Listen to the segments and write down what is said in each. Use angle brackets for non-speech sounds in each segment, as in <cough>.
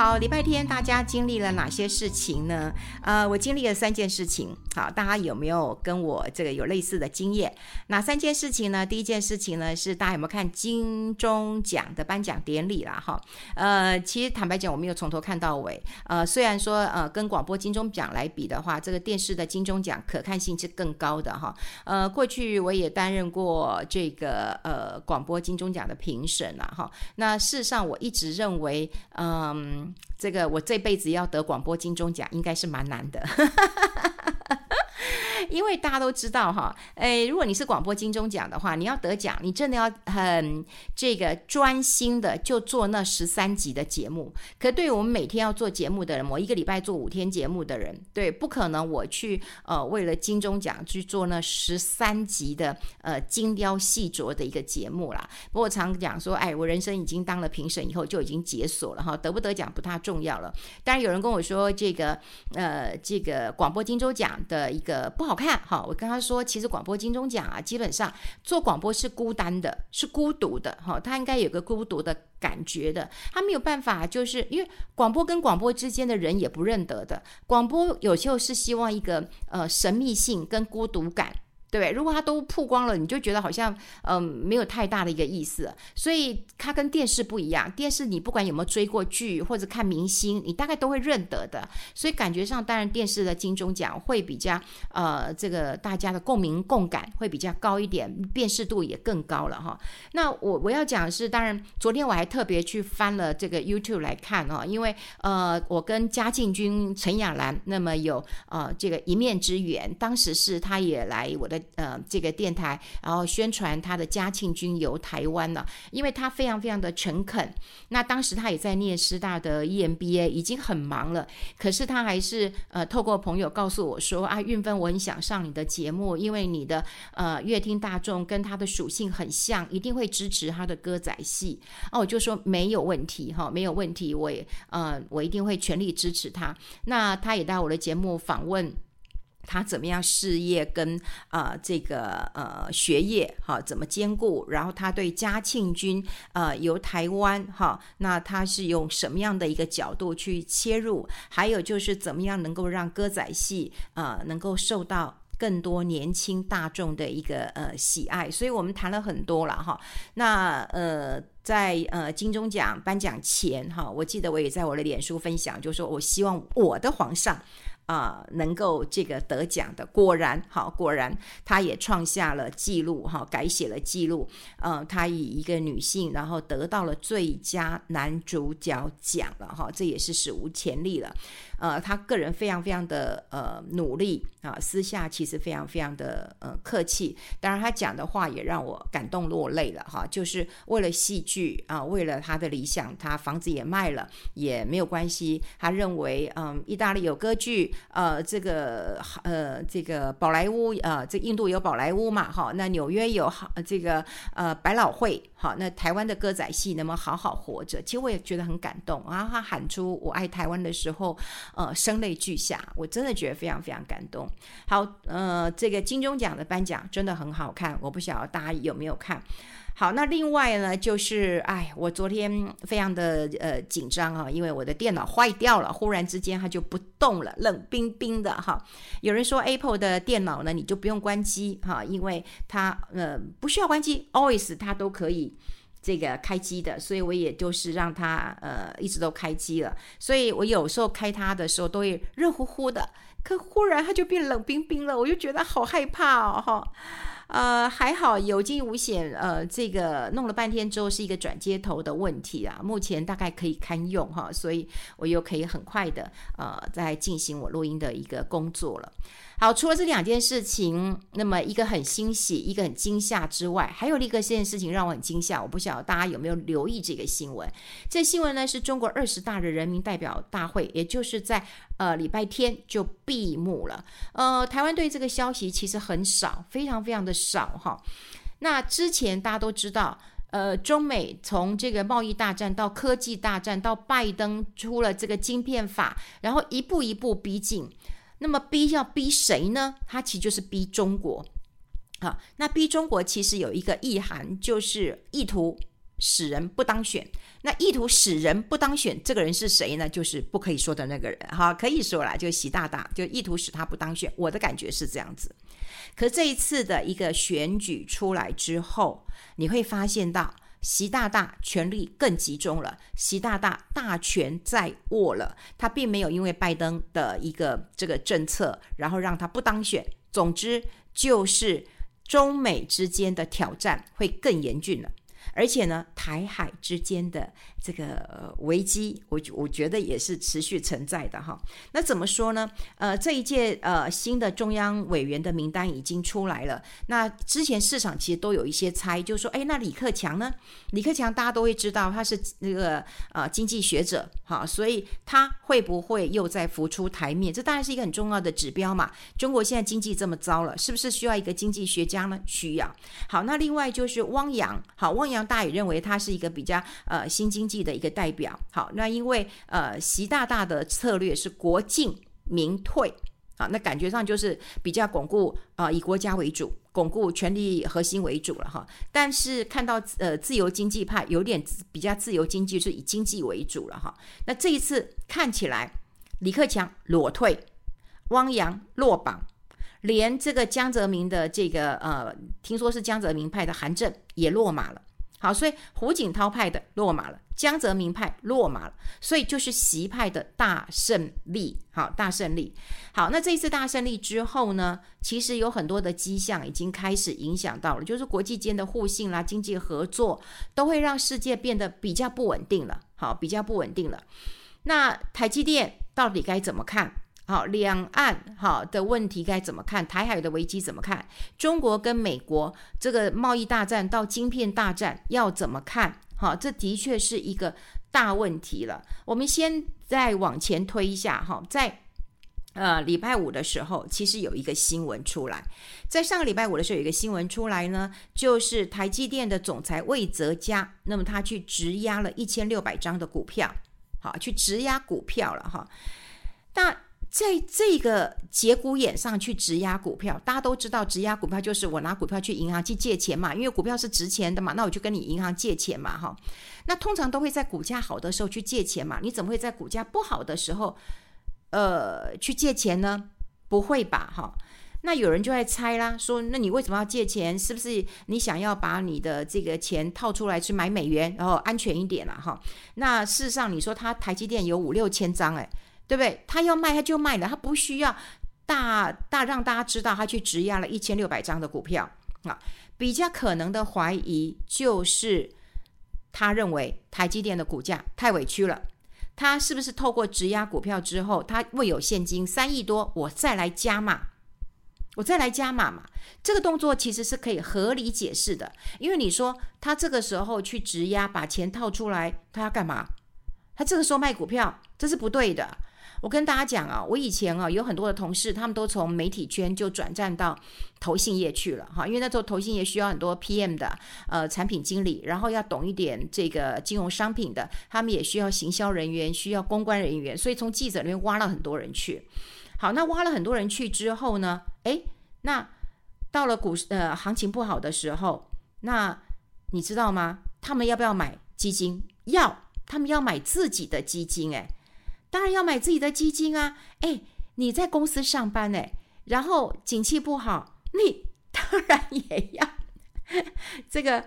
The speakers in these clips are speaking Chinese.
好，礼拜天大家经历了哪些事情呢？呃，我经历了三件事情。好，大家有没有跟我这个有类似的经验？哪三件事情呢？第一件事情呢，是大家有没有看金钟奖的颁奖典礼啦？哈，呃，其实坦白讲，我没有从头看到尾。呃，虽然说呃，跟广播金钟奖来比的话，这个电视的金钟奖可看性是更高的哈。呃，过去我也担任过这个呃广播金钟奖的评审啦。哈。那事实上，我一直认为，嗯。这个我这辈子要得广播金钟奖，应该是蛮难的。因为大家都知道哈，诶，如果你是广播金钟奖的话，你要得奖，你真的要很这个专心的就做那十三集的节目。可对于我们每天要做节目的人，我一个礼拜做五天节目的人，对，不可能我去呃为了金钟奖去做那十三集的呃精雕细琢的一个节目啦。不过我常讲说，哎，我人生已经当了评审以后就已经解锁了哈，得不得奖不太重要了。当然有人跟我说这个呃这个广播金钟奖的一个不好。看哈，我跟他说，其实广播金钟奖啊，基本上做广播是孤单的，是孤独的哈，他应该有个孤独的感觉的，他没有办法，就是因为广播跟广播之间的人也不认得的，广播有时候是希望一个呃神秘性跟孤独感。对，如果他都曝光了，你就觉得好像嗯、没有太大的一个意思，所以它跟电视不一样。电视你不管有没有追过剧或者看明星，你大概都会认得的。所以感觉上，当然电视的金钟奖会比较呃这个大家的共鸣共感会比较高一点，辨识度也更高了哈。那我我要讲的是，当然昨天我还特别去翻了这个 YouTube 来看哈，因为呃我跟嘉靖君陈雅兰那么有呃这个一面之缘，当时是他也来我的。呃，这个电台，然后宣传他的嘉庆君游台湾了，因为他非常非常的诚恳。那当时他也在念师大的 EMBA，已经很忙了，可是他还是呃透过朋友告诉我说啊，运芬，我很想上你的节目，因为你的呃乐听大众跟他的属性很像，一定会支持他的歌仔戏。哦、我就说没有问题哈，没有问题，我也呃我一定会全力支持他。那他也到我的节目访问。他怎么样事业跟啊、呃、这个呃学业哈怎么兼顾？然后他对嘉庆君呃由台湾哈，那他是用什么样的一个角度去切入？还有就是怎么样能够让歌仔戏啊、能够受到更多年轻大众的一个呃喜爱？所以我们谈了很多了哈。那呃在呃金钟奖颁奖前哈，我记得我也在我的脸书分享，就说我希望我的皇上。啊、能够这个得奖的，果然好，果然他也创下了记录哈，改写了记录。呃，他以一个女性，然后得到了最佳男主角奖了哈，这也是史无前例了。呃，他个人非常非常的呃努力啊，私下其实非常非常的呃客气。当然，他讲的话也让我感动落泪了哈。就是为了戏剧啊，为了他的理想，他房子也卖了也没有关系。他认为，嗯，意大利有歌剧，呃，这个呃这个宝莱坞，呃，这印度有宝莱坞嘛，哈，那纽约有好这个呃百老汇，好，那台湾的歌仔戏能不能好好活着？其实我也觉得很感动然后。他喊出“我爱台湾”的时候。呃，声泪俱下，我真的觉得非常非常感动。好，呃，这个金钟奖的颁奖真的很好看，我不晓得大家有没有看。好，那另外呢，就是，哎，我昨天非常的呃紧张啊，因为我的电脑坏掉了，忽然之间它就不动了，冷冰冰的哈。有人说 Apple 的电脑呢，你就不用关机哈，因为它呃不需要关机，Always 它都可以。这个开机的，所以我也就是让它呃一直都开机了，所以我有时候开它的时候都会热乎乎的，可忽然它就变冷冰冰了，我就觉得好害怕哦哈，呃还好有惊无险，呃这个弄了半天之后是一个转接头的问题啊，目前大概可以堪用哈，所以我又可以很快的呃在进行我录音的一个工作了。好，除了这两件事情，那么一个很欣喜，一个很惊吓之外，还有另一个件事情让我很惊吓。我不晓得大家有没有留意这个新闻？这新闻呢是中国二十大的人民代表大会，也就是在呃礼拜天就闭幕了。呃，台湾对这个消息其实很少，非常非常的少哈。那之前大家都知道，呃，中美从这个贸易大战到科技大战，到拜登出了这个晶片法，然后一步一步逼近。那么逼要逼谁呢？他其实就是逼中国。好，那逼中国其实有一个意涵，就是意图使人不当选。那意图使人不当选，这个人是谁呢？就是不可以说的那个人。哈，可以说啦，就习大大，就意图使他不当选。我的感觉是这样子。可这一次的一个选举出来之后，你会发现到习大大权力更集中了，习大大大权在握了。他并没有因为拜登的一个这个政策，然后让他不当选。总之就是中美之间的挑战会更严峻了。而且呢，台海之间的这个危机，我我觉得也是持续存在的哈。那怎么说呢？呃，这一届呃新的中央委员的名单已经出来了。那之前市场其实都有一些猜，就是说，哎，那李克强呢？李克强大家都会知道他是那个呃经济学者，哈，所以他会不会又再浮出台面？这当然是一个很重要的指标嘛。中国现在经济这么糟了，是不是需要一个经济学家呢？需要。好，那另外就是汪洋，好，汪洋。大家也认为他是一个比较呃新经济的一个代表。好，那因为呃习大大的策略是国进民退啊，那感觉上就是比较巩固啊、以国家为主，巩固权力核心为主了哈。但是看到呃自由经济派有点比较自由经济是以经济为主了哈。那这一次看起来李克强裸退，汪洋落榜，连这个江泽民的这个呃听说是江泽民派的韩正也落马了。好，所以胡锦涛派的落马了，江泽民派落马了，所以就是习派的大胜利。好，大胜利。好，那这一次大胜利之后呢，其实有很多的迹象已经开始影响到了，就是国际间的互信啦、经济合作，都会让世界变得比较不稳定了。好，比较不稳定了。那台积电到底该怎么看？好，两岸好的问题该怎么看？台海的危机怎么看？中国跟美国这个贸易大战到晶片大战要怎么看？好，这的确是一个大问题了。我们先再往前推一下哈，在呃礼拜五的时候，其实有一个新闻出来，在上个礼拜五的时候有一个新闻出来呢，就是台积电的总裁魏哲家，那么他去质押了一千六百张的股票，好，去质押股票了哈，那。在这个节骨眼上去质押股票，大家都知道，质押股票就是我拿股票去银行去借钱嘛，因为股票是值钱的嘛，那我就跟你银行借钱嘛，哈。那通常都会在股价好的时候去借钱嘛，你怎么会在股价不好的时候，呃，去借钱呢？不会吧，哈。那有人就在猜啦，说那你为什么要借钱？是不是你想要把你的这个钱套出来去买美元，然后安全一点了，哈？那事实上，你说他台积电有五六千张，哎。对不对？他要卖他就卖了，他不需要大大让大家知道他去质押了一千六百张的股票啊。比较可能的怀疑就是，他认为台积电的股价太委屈了，他是不是透过质押股票之后，他未有现金三亿多，我再来加码，我再来加码嘛？这个动作其实是可以合理解释的，因为你说他这个时候去质押把钱套出来，他要干嘛？他这个时候卖股票，这是不对的。我跟大家讲啊，我以前啊有很多的同事，他们都从媒体圈就转战到投信业去了哈，因为那时候投信业需要很多 PM 的呃产品经理，然后要懂一点这个金融商品的，他们也需要行销人员，需要公关人员，所以从记者里面挖了很多人去。好，那挖了很多人去之后呢，诶，那到了股市呃行情不好的时候，那你知道吗？他们要不要买基金？要，他们要买自己的基金诶。当然要买自己的基金啊！哎，你在公司上班哎，然后景气不好，你当然也要 <laughs> 这个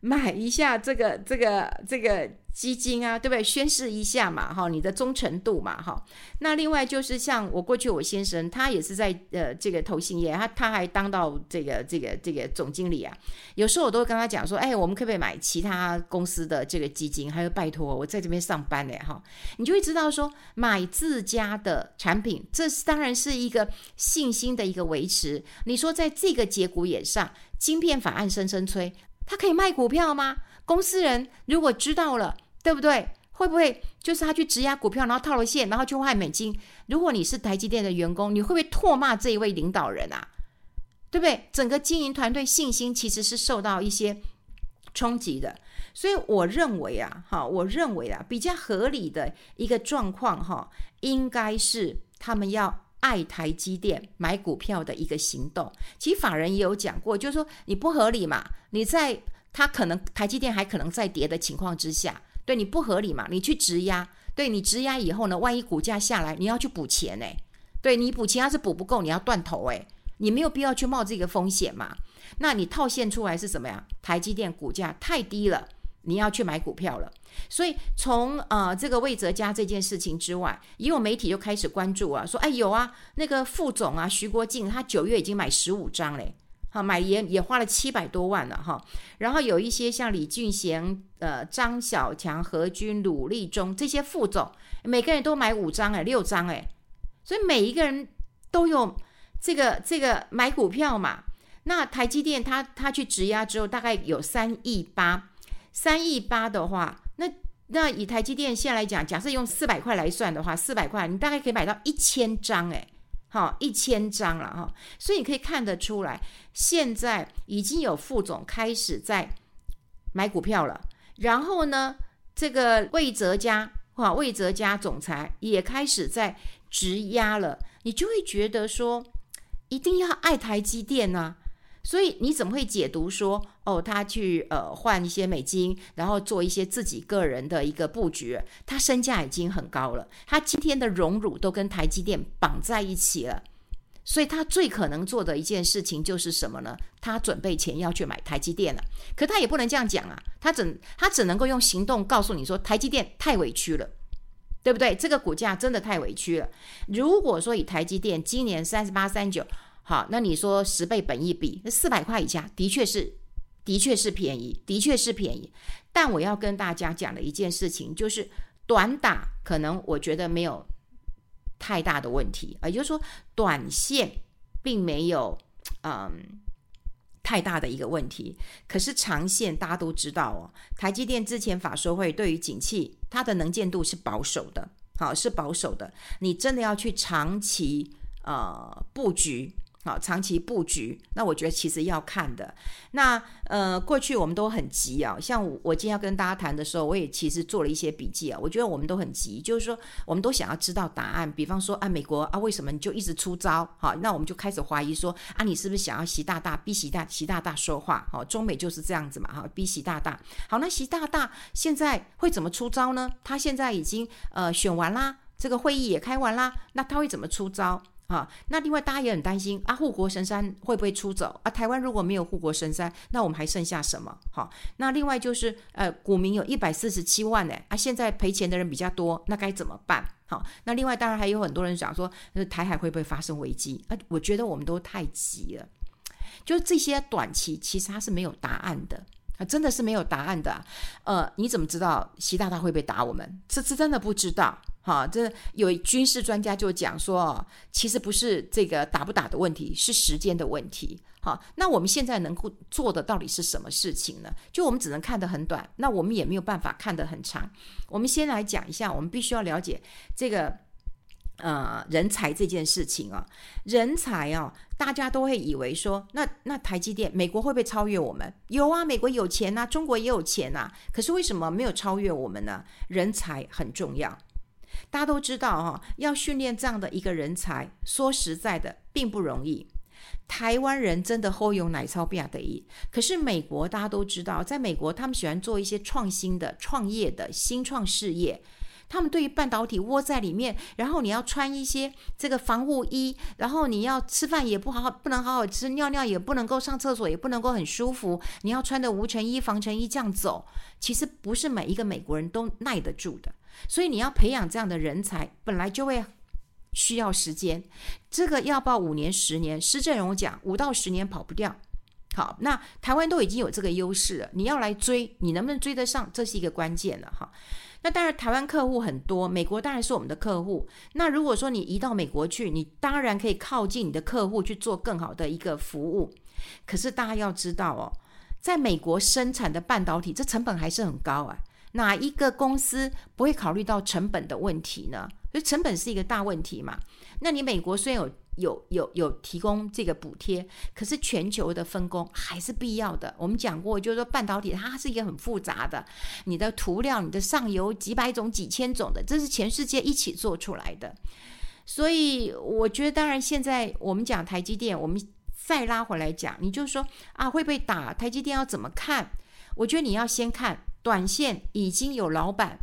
买一下这个这个这个。基金啊，对不对？宣示一下嘛，哈，你的忠诚度嘛，哈。那另外就是像我过去我先生，他也是在呃这个投信业，他他还当到这个这个这个总经理啊。有时候我都会跟他讲说，哎，我们可不可以买其他公司的这个基金？还有拜托我在这边上班嘞，哈。你就会知道说，买自家的产品，这是当然是一个信心的一个维持。你说在这个节骨眼上，晶片法案声声催，他可以卖股票吗？公司人如果知道了。对不对？会不会就是他去质押股票，然后套了现，然后就换美金？如果你是台积电的员工，你会不会唾骂这一位领导人啊？对不对？整个经营团队信心其实是受到一些冲击的。所以我认为啊，哈，我认为啊，比较合理的一个状况哈，应该是他们要爱台积电买股票的一个行动。其实法人也有讲过，就是说你不合理嘛，你在他可能台积电还可能在跌的情况之下，对你不合理嘛，你去质押，对你质押以后呢，万一股价下来，你要去补钱哎，对你补钱要是补不够，你要断头哎，你没有必要去冒这个风险嘛。那你套现出来是什么呀？台积电股价太低了，你要去买股票了。所以从呃这个魏哲家这件事情之外，也有媒体就开始关注啊，说哎有啊，那个副总啊徐国进，他九月已经买十五张嘞，好买也也花了七百多万了哈。然后有一些像李俊贤、呃张小强、何军、鲁立忠这些副总，每个人都买五张哎，六张哎，所以每一个人都有这个这个买股票嘛。那台积电他他去质押之后，大概有三亿八，三亿八的话，那那以台积电现在来讲，假设用四百块来算的话，四百块你大概可以买到一千张，哎，好一千张了哈，所以你可以看得出来，现在已经有副总开始在买股票了，然后呢，这个魏哲家哈魏哲家总裁也开始在质押了，你就会觉得说，一定要爱台积电呐。所以你怎么会解读说，哦，他去呃换一些美金，然后做一些自己个人的一个布局？他身价已经很高了，他今天的荣辱都跟台积电绑在一起了。所以他最可能做的一件事情就是什么呢？他准备钱要去买台积电了。可他也不能这样讲啊，他只他只能够用行动告诉你说，台积电太委屈了，对不对？这个股价真的太委屈了。如果说以台积电今年三十八、三十九。好，那你说十倍本益比，那四百块以下的确是，的确是便宜，的确是便宜。但我要跟大家讲的一件事情，就是短打可能我觉得没有太大的问题，也就是说短线并没有嗯太大的一个问题。可是长线大家都知道哦，台积电之前法说会对于景气它的能见度是保守的，好，是保守的。你真的要去长期呃布局。好，长期布局，那我觉得其实要看的。那呃，过去我们都很急啊，像我今天要跟大家谈的时候，我也其实做了一些笔记啊。我觉得我们都很急，就是说我们都想要知道答案。比方说啊，美国啊，为什么你就一直出招？好，那我们就开始怀疑说啊，你是不是想要习大大逼习大习大大说话？好，中美就是这样子嘛，哈，逼习大大。好，那习大大现在会怎么出招呢？他现在已经呃选完啦，这个会议也开完啦，那他会怎么出招？啊，那另外大家也很担心啊，护国神山会不会出走啊？台湾如果没有护国神山，那我们还剩下什么？好，那另外就是呃，股民有一百四十七万呢，啊，现在赔钱的人比较多，那该怎么办？好，那另外当然还有很多人想说，那台海会不会发生危机？啊，我觉得我们都太急了，就这些短期其实它是没有答案的。啊，真的是没有答案的。呃，你怎么知道习大大会不会打我们？这是真的不知道。哈，这有军事专家就讲说，其实不是这个打不打的问题，是时间的问题。好，那我们现在能够做的到底是什么事情呢？就我们只能看得很短，那我们也没有办法看得很长。我们先来讲一下，我们必须要了解这个。呃，人才这件事情啊，人才啊，大家都会以为说，那那台积电，美国会不会超越我们？有啊，美国有钱呐，中国也有钱呐，可是为什么没有超越我们呢？人才很重要，大家都知道哈，要训练这样的一个人才，说实在的，并不容易。台湾人真的好有奶超比亚的，可是美国大家都知道，在美国他们喜欢做一些创新的、创业的新创事业。他们对于半导体窝在里面，然后你要穿一些这个防护衣，然后你要吃饭也不好好，不能好好吃，尿尿也不能够上厕所，也不能够很舒服。你要穿的无尘衣、防尘衣这样走，其实不是每一个美国人都耐得住的。所以你要培养这样的人才，本来就会需要时间。这个要报五年、十年，施正荣讲五到十年跑不掉。好，那台湾都已经有这个优势了，你要来追，你能不能追得上？这是一个关键了哈。那当然，台湾客户很多，美国当然是我们的客户。那如果说你移到美国去，你当然可以靠近你的客户去做更好的一个服务。可是大家要知道哦，在美国生产的半导体，这成本还是很高啊。哪一个公司不会考虑到成本的问题呢？所以成本是一个大问题嘛。那你美国虽然有。有有有提供这个补贴，可是全球的分工还是必要的。我们讲过，就是说半导体它是一个很复杂的，你的涂料、你的上游几百种、几千种的，这是全世界一起做出来的。所以我觉得，当然现在我们讲台积电，我们再拉回来讲，你就说啊，会不会打台积电要怎么看？我觉得你要先看短线已经有老板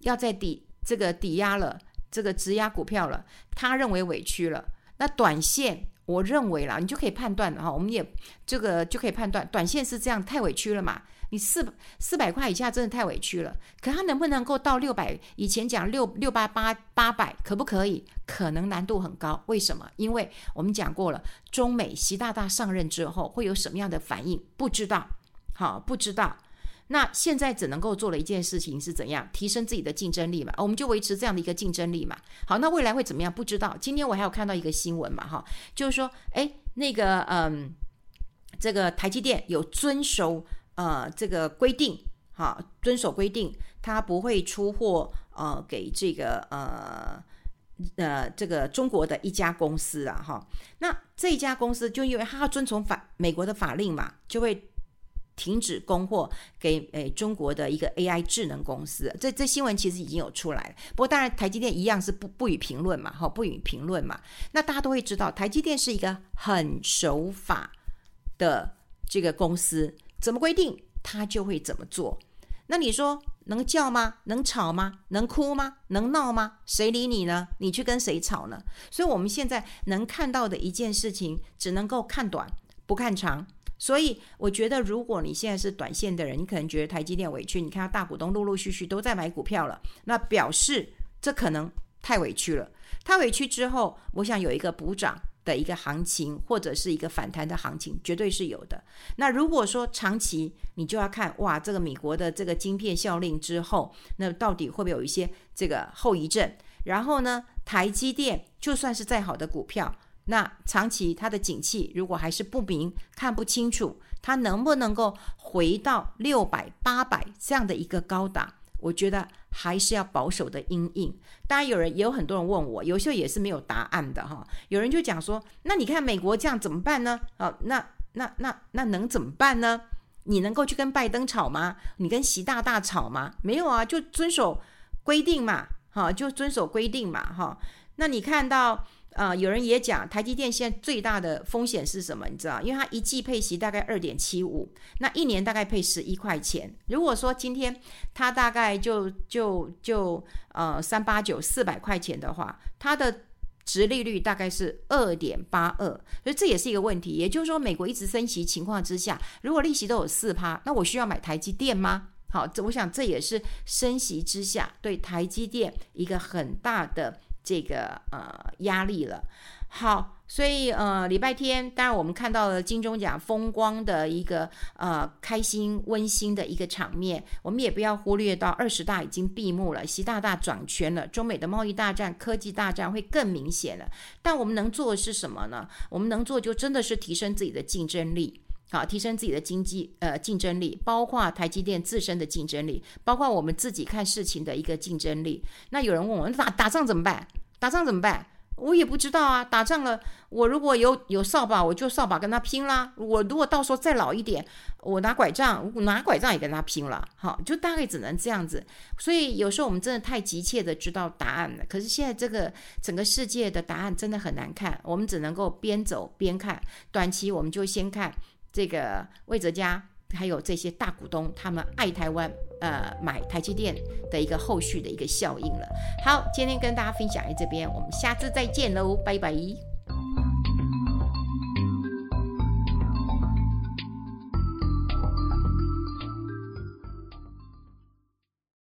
要在抵这个抵押了，这个质押股票了，他认为委屈了，那短线。我认为啦，你就可以判断哈，我们也这个就可以判断，短线是这样太委屈了嘛？你四四百块以下真的太委屈了，可它能不能够到六百？以前讲六六八八八百，可不可以？可能难度很高。为什么？因为我们讲过了，中美习大大上任之后会有什么样的反应？不知道，好，不知道。那现在只能够做的一件事情是怎样提升自己的竞争力嘛？我们就维持这样的一个竞争力嘛。好，那未来会怎么样？不知道。今天我还有看到一个新闻嘛，哈，就是说，哎，那个，嗯，这个台积电有遵守呃这个规定，哈，遵守规定，它不会出货呃给这个呃呃这个中国的一家公司啊，哈。那这家公司就因为它要遵从法美国的法令嘛，就会。停止供货给诶中国的一个 AI 智能公司，这这新闻其实已经有出来了。不过当然台积电一样是不不予评论嘛，哈，不予评论嘛。那大家都会知道，台积电是一个很守法的这个公司，怎么规定它就会怎么做。那你说能叫吗？能吵吗？能哭吗？能闹吗？谁理你呢？你去跟谁吵呢？所以我们现在能看到的一件事情，只能够看短，不看长。所以我觉得，如果你现在是短线的人，你可能觉得台积电委屈。你看到，大股东陆陆续续都在买股票了，那表示这可能太委屈了。太委屈之后，我想有一个补涨的一个行情，或者是一个反弹的行情，绝对是有的。那如果说长期，你就要看哇，这个美国的这个晶片效令之后，那到底会不会有一些这个后遗症？然后呢，台积电就算是再好的股票。那长期它的景气如果还是不明，看不清楚，它能不能够回到六百、八百这样的一个高档？我觉得还是要保守的阴影。当然，有人也有很多人问我，有时候也是没有答案的哈。有人就讲说，那你看美国这样怎么办呢？好，那那那那能怎么办呢？你能够去跟拜登吵吗？你跟习大大吵吗？没有啊，就遵守规定嘛，哈，就遵守规定嘛，哈。那你看到？啊、呃，有人也讲台积电现在最大的风险是什么？你知道，因为它一季配息大概二点七五，那一年大概配十一块钱。如果说今天它大概就就就呃三八九四百块钱的话，它的殖利率大概是二点八二，所以这也是一个问题。也就是说，美国一直升息情况之下，如果利息都有四趴，那我需要买台积电吗？好，这我想这也是升息之下对台积电一个很大的。这个呃压力了，好，所以呃礼拜天，当然我们看到了金钟奖风光的一个呃开心温馨的一个场面，我们也不要忽略到二十大已经闭幕了，习大大掌权了，中美的贸易大战、科技大战会更明显了。但我们能做的是什么呢？我们能做就真的是提升自己的竞争力。好，提升自己的经济呃竞争力，包括台积电自身的竞争力，包括我们自己看事情的一个竞争力。那有人问我，打打仗怎么办？打仗怎么办？我也不知道啊。打仗了，我如果有有扫把，我就扫把跟他拼啦。我如果到时候再老一点，我拿拐杖，我拿拐杖也跟他拼了。好，就大概只能这样子。所以有时候我们真的太急切的知道答案了。可是现在这个整个世界的答案真的很难看，我们只能够边走边看。短期我们就先看。这个魏哲家还有这些大股东，他们爱台湾，呃，买台积电的一个后续的一个效应了。好，今天跟大家分享在这边，我们下次再见喽，拜拜。